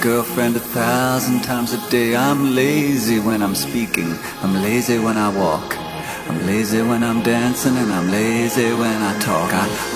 girlfriend a thousand times a day. I'm lazy when I'm speaking. I'm lazy when I walk. I'm lazy when I'm dancing and I'm lazy when I talk. I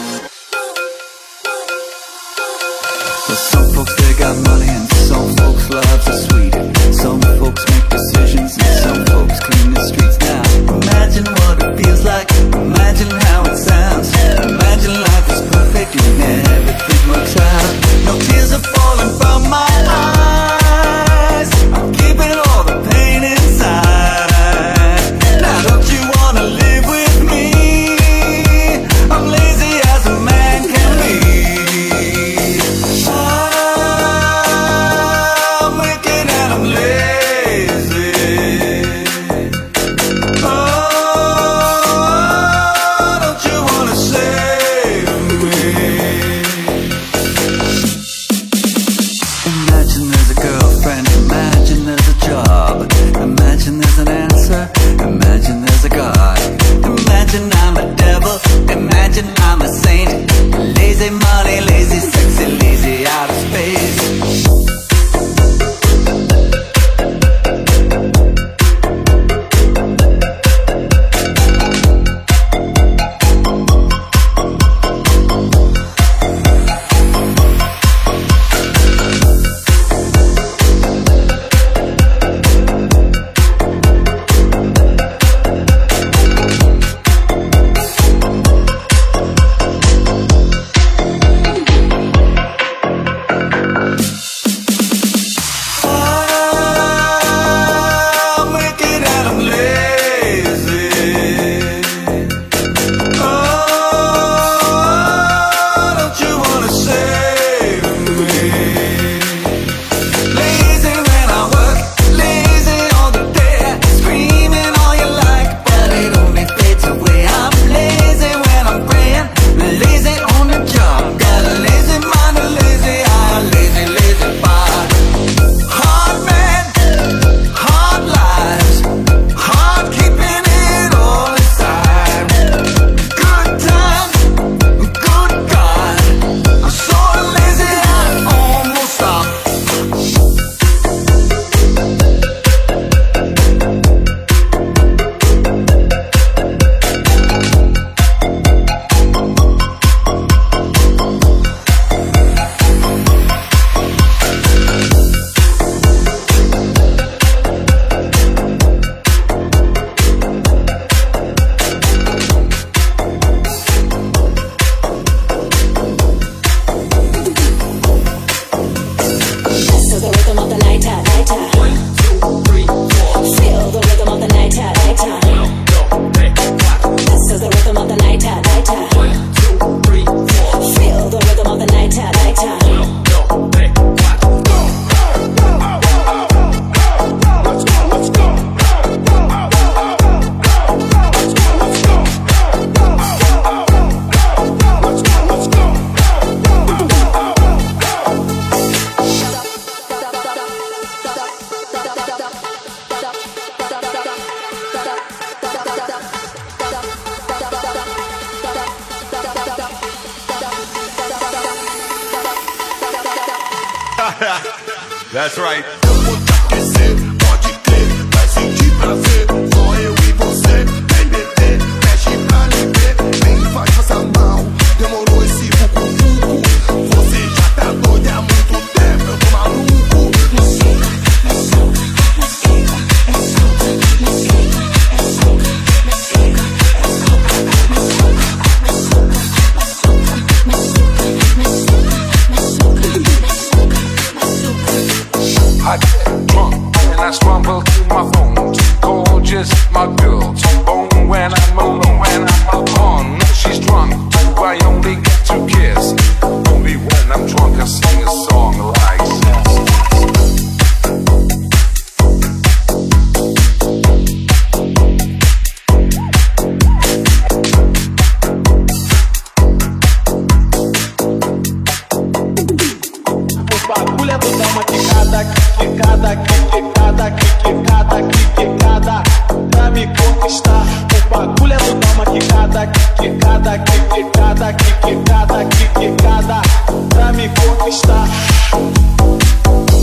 quicada, quicada, quicada, quicada, pra me conquistar. O bagulho é tu dar uma quicada, quicada, quicada, quicada, quicada, pra me conquistar.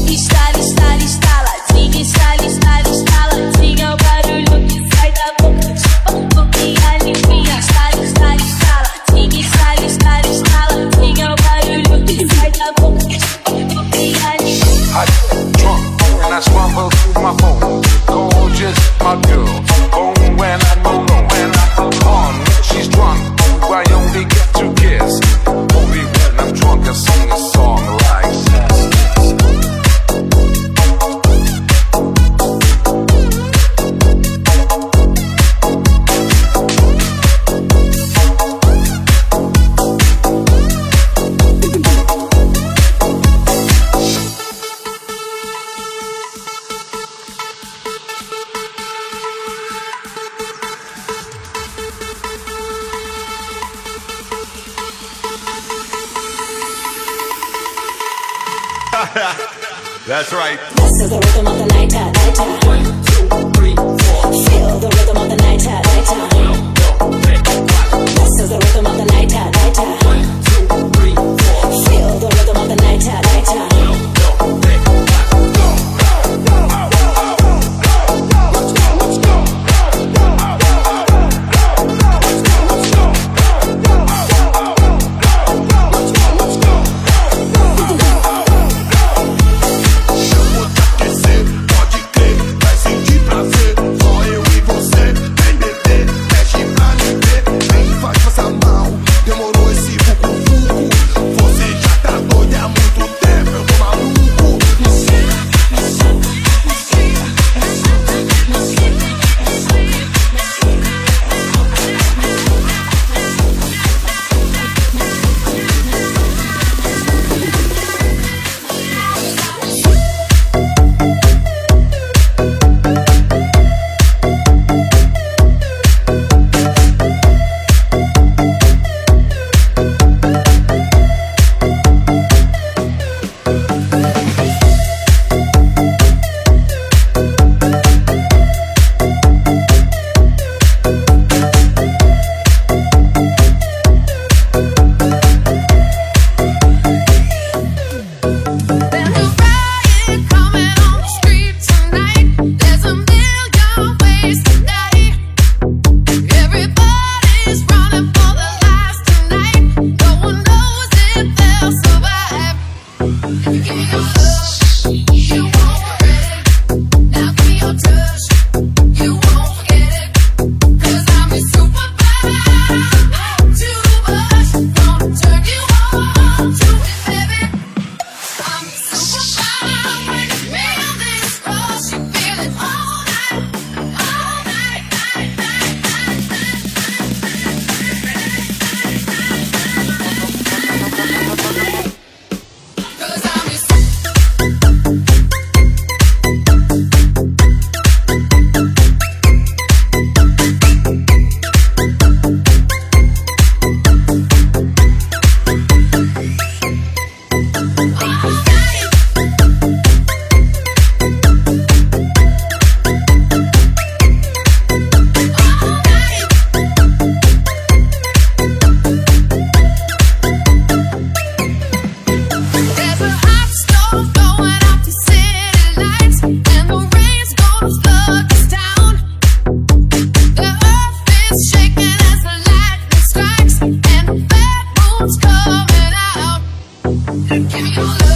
Estala, estala, estala, diga, estala, estala, estala. Control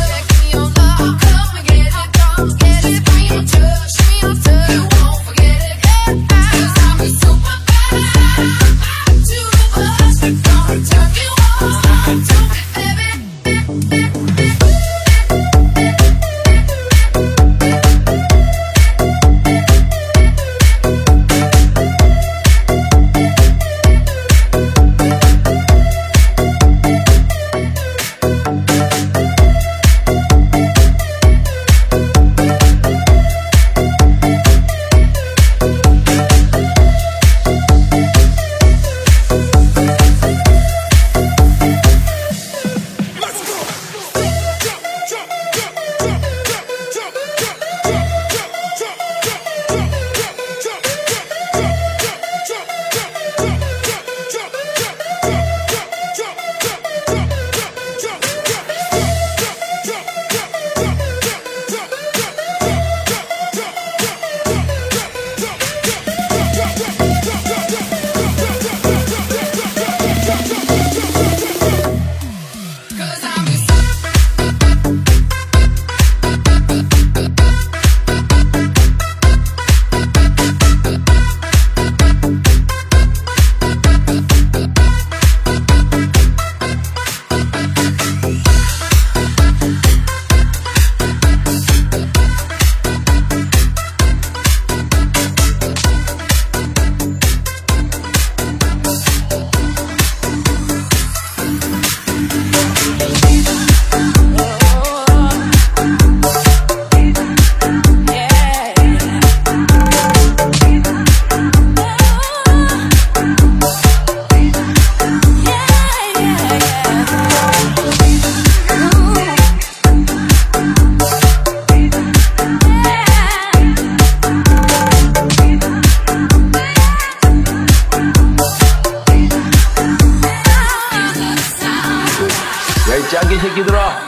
새끼들아.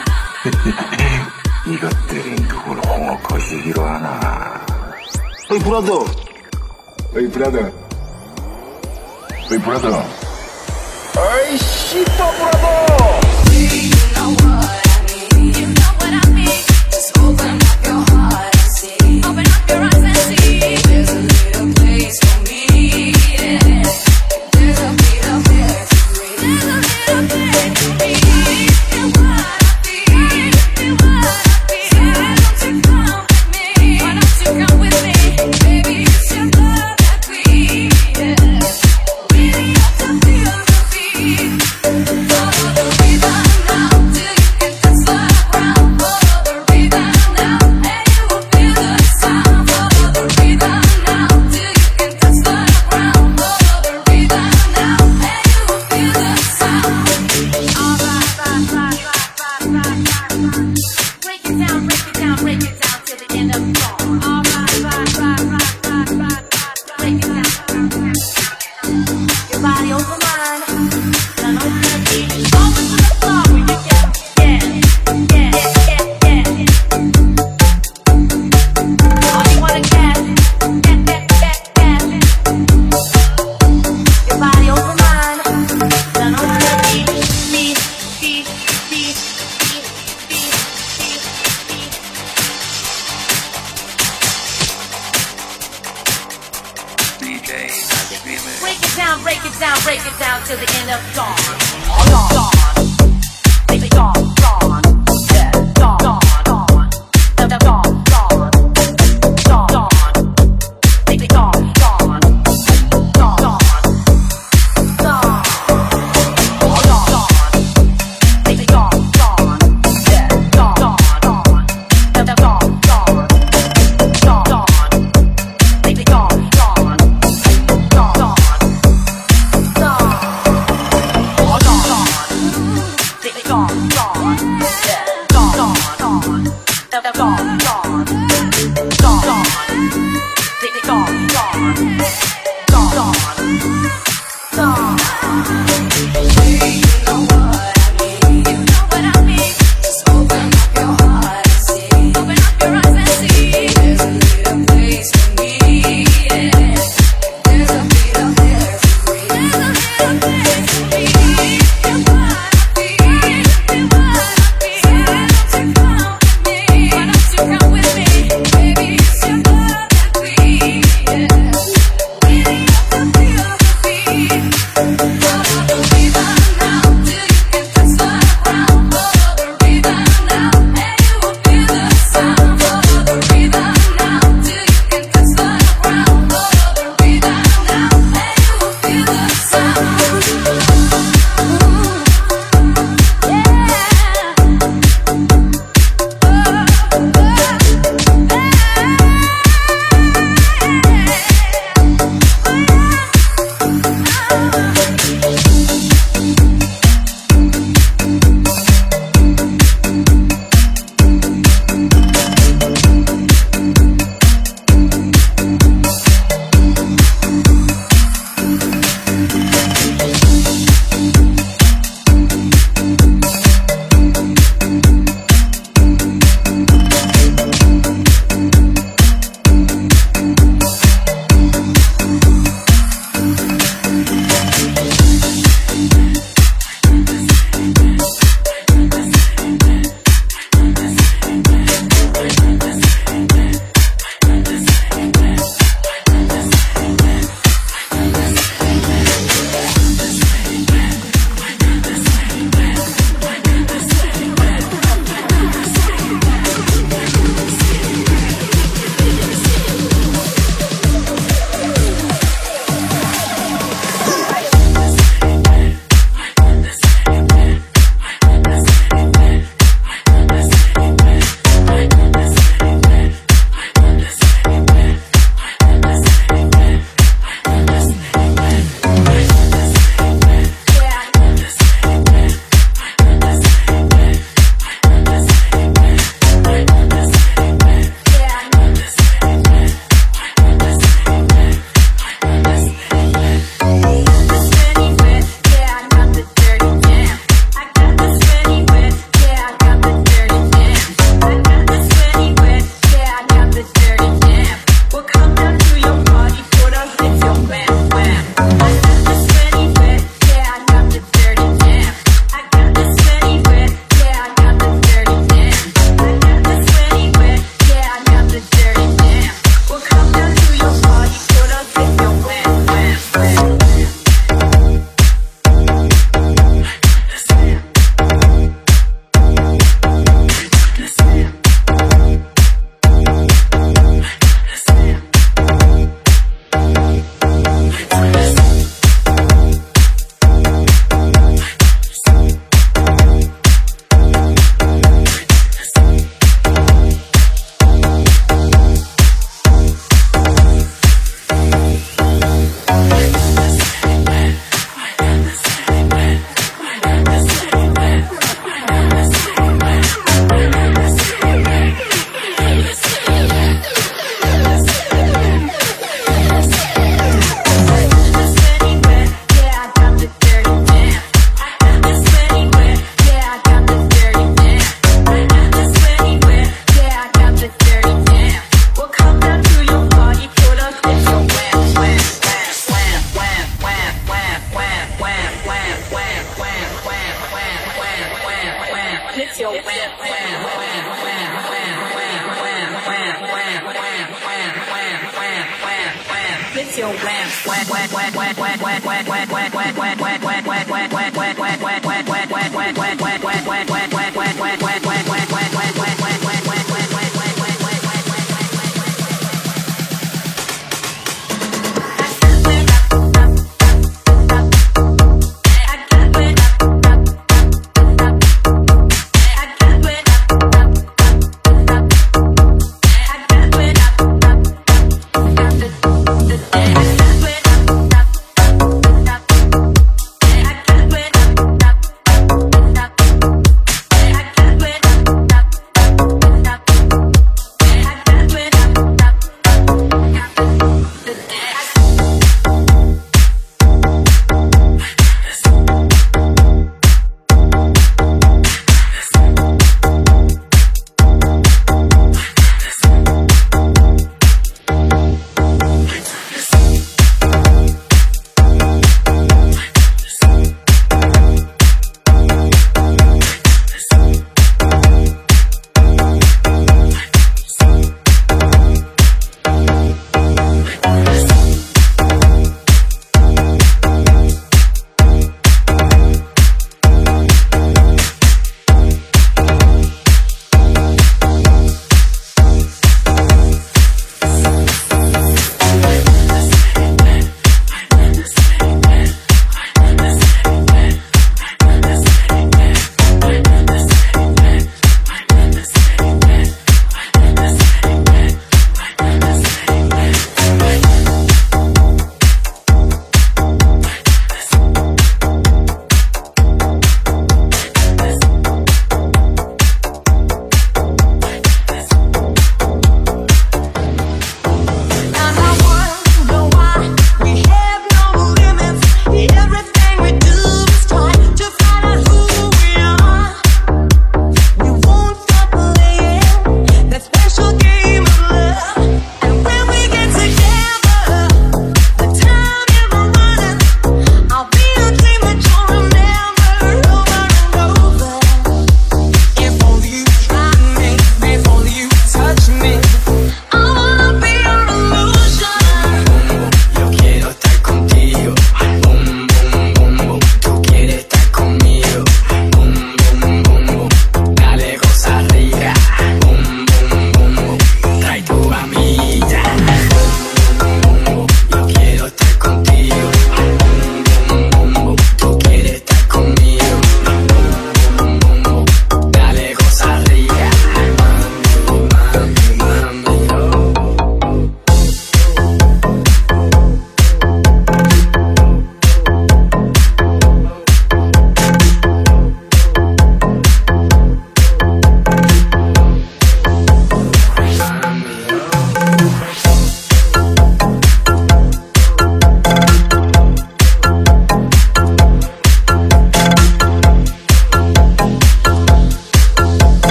이것들이 누굴 홍어 거시기로 하나. 어이 브라더. 어이 브라더. 어이 브라더. 어이 씨또 브라더.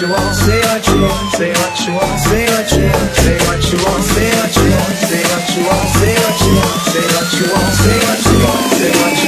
you want, say what you want, say what you want, say what you want, say what you want, say what you want, say what you want, say what you want, say what you want, say what you want, say what you want.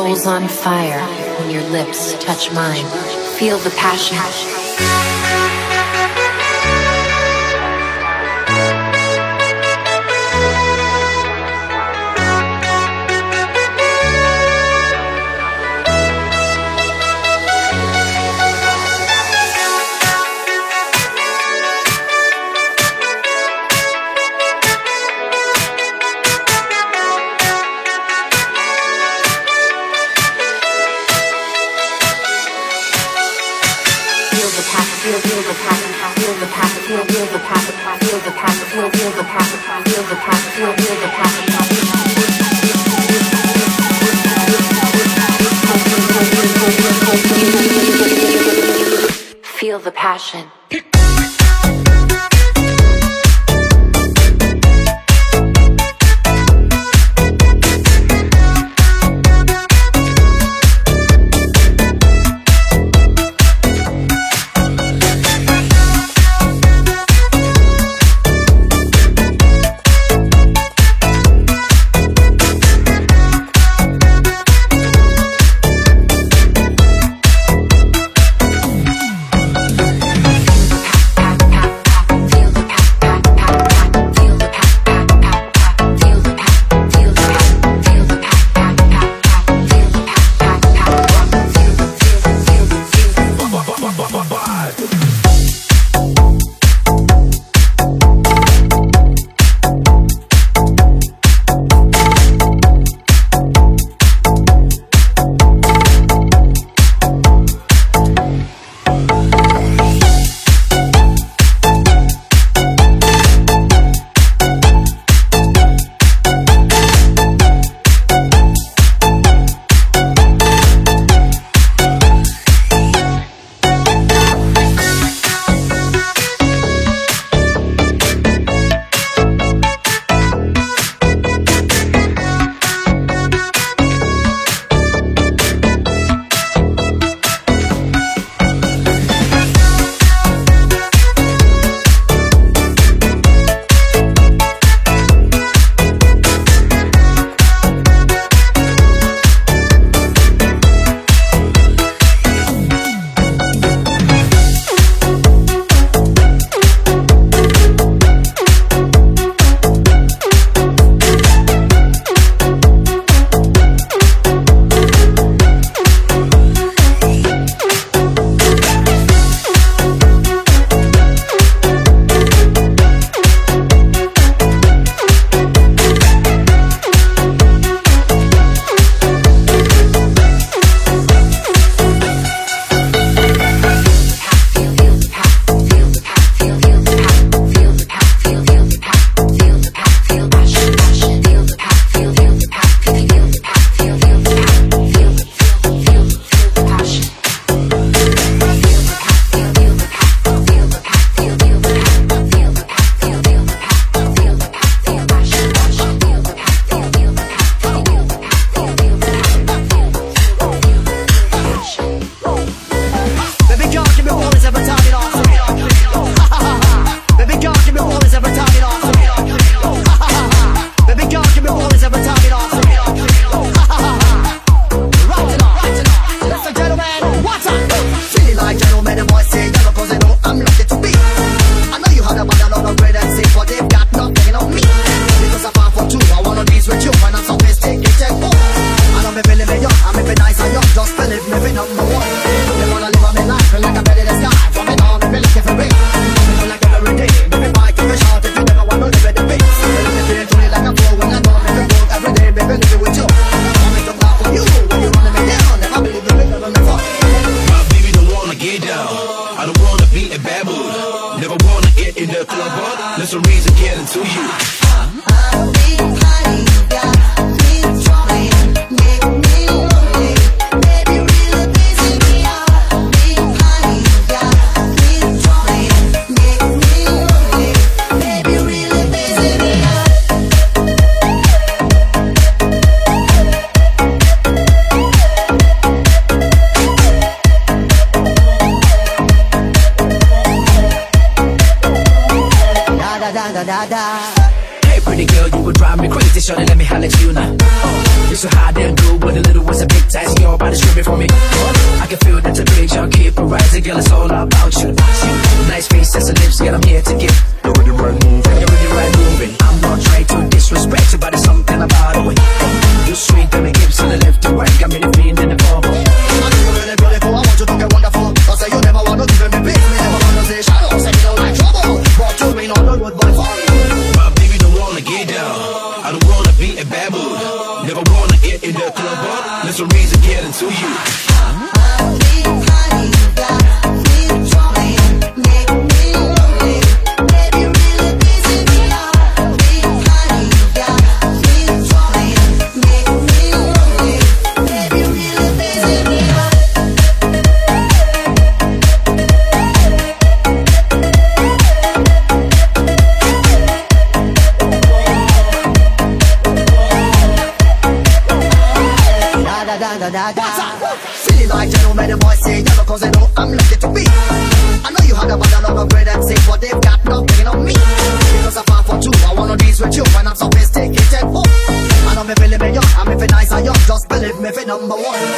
soul's on fire when your lips touch mine. Feel the passion. The number one.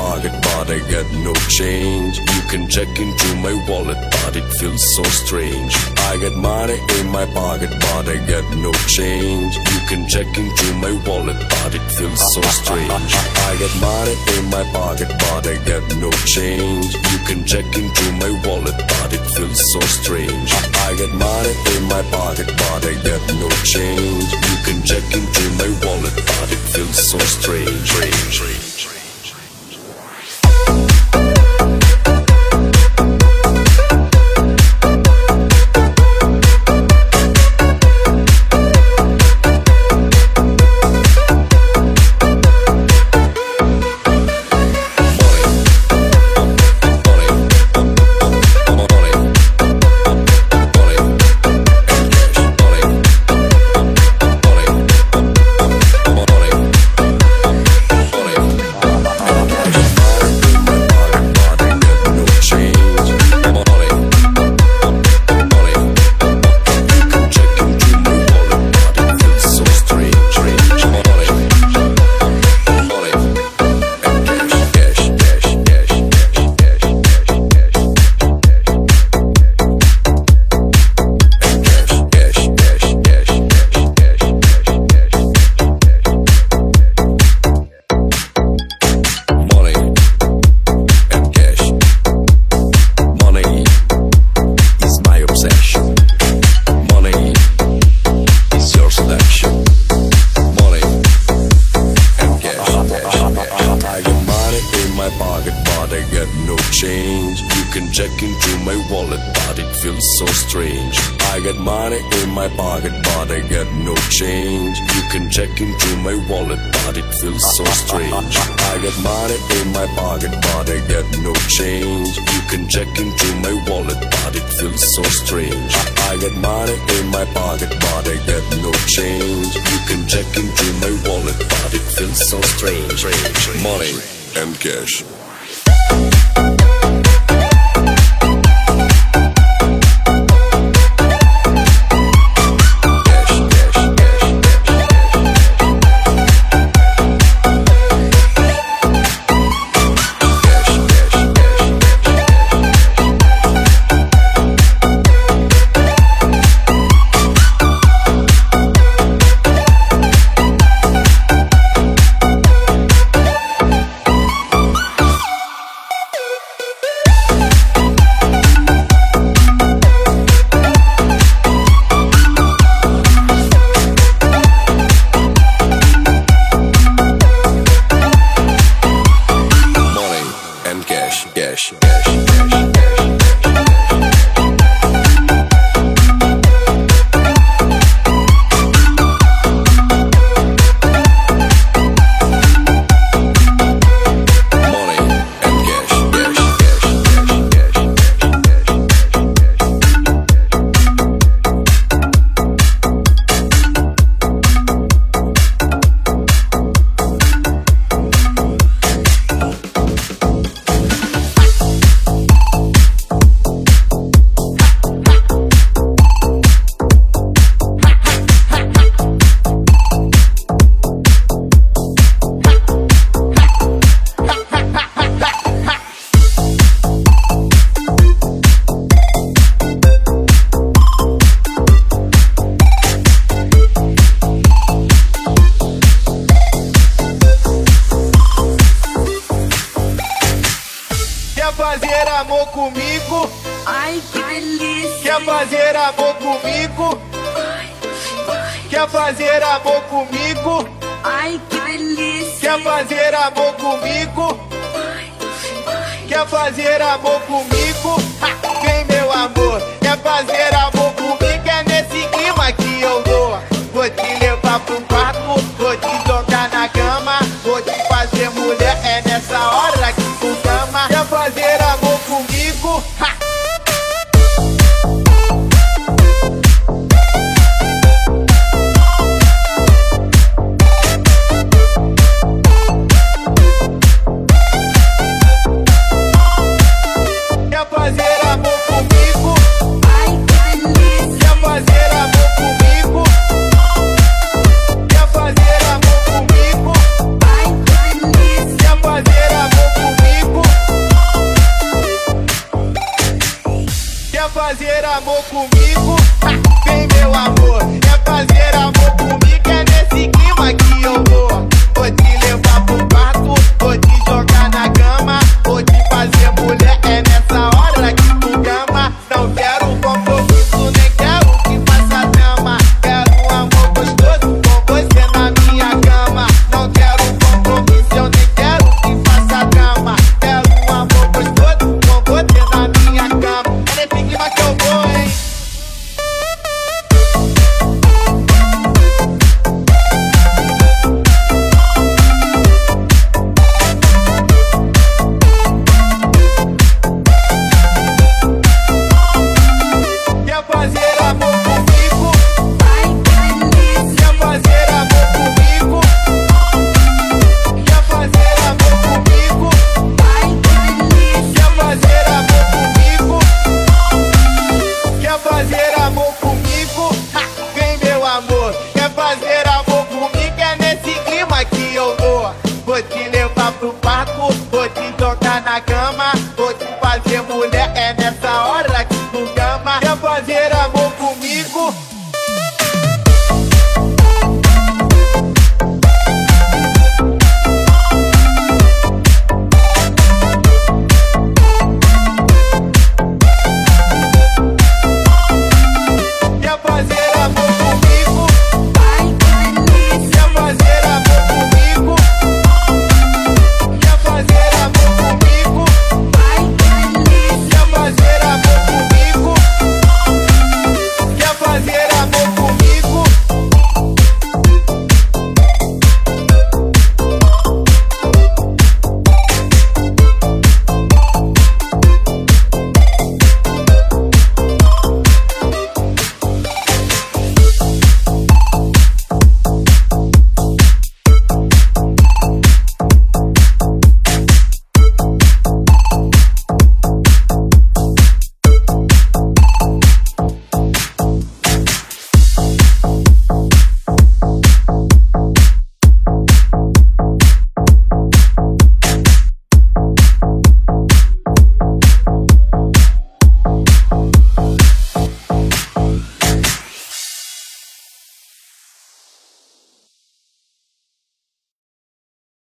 pocket, but I got no change. You can check into my wallet, but it feels so strange. I got money in my pocket, but I got no change. You can check into my wallet, but it feels so strange. I got money in my pocket, but I got no change. You can check into my wallet, but it feels so strange. I got money in my pocket, but I got no change. You can check into my wallet, but it feels so strange. strange, strange. years.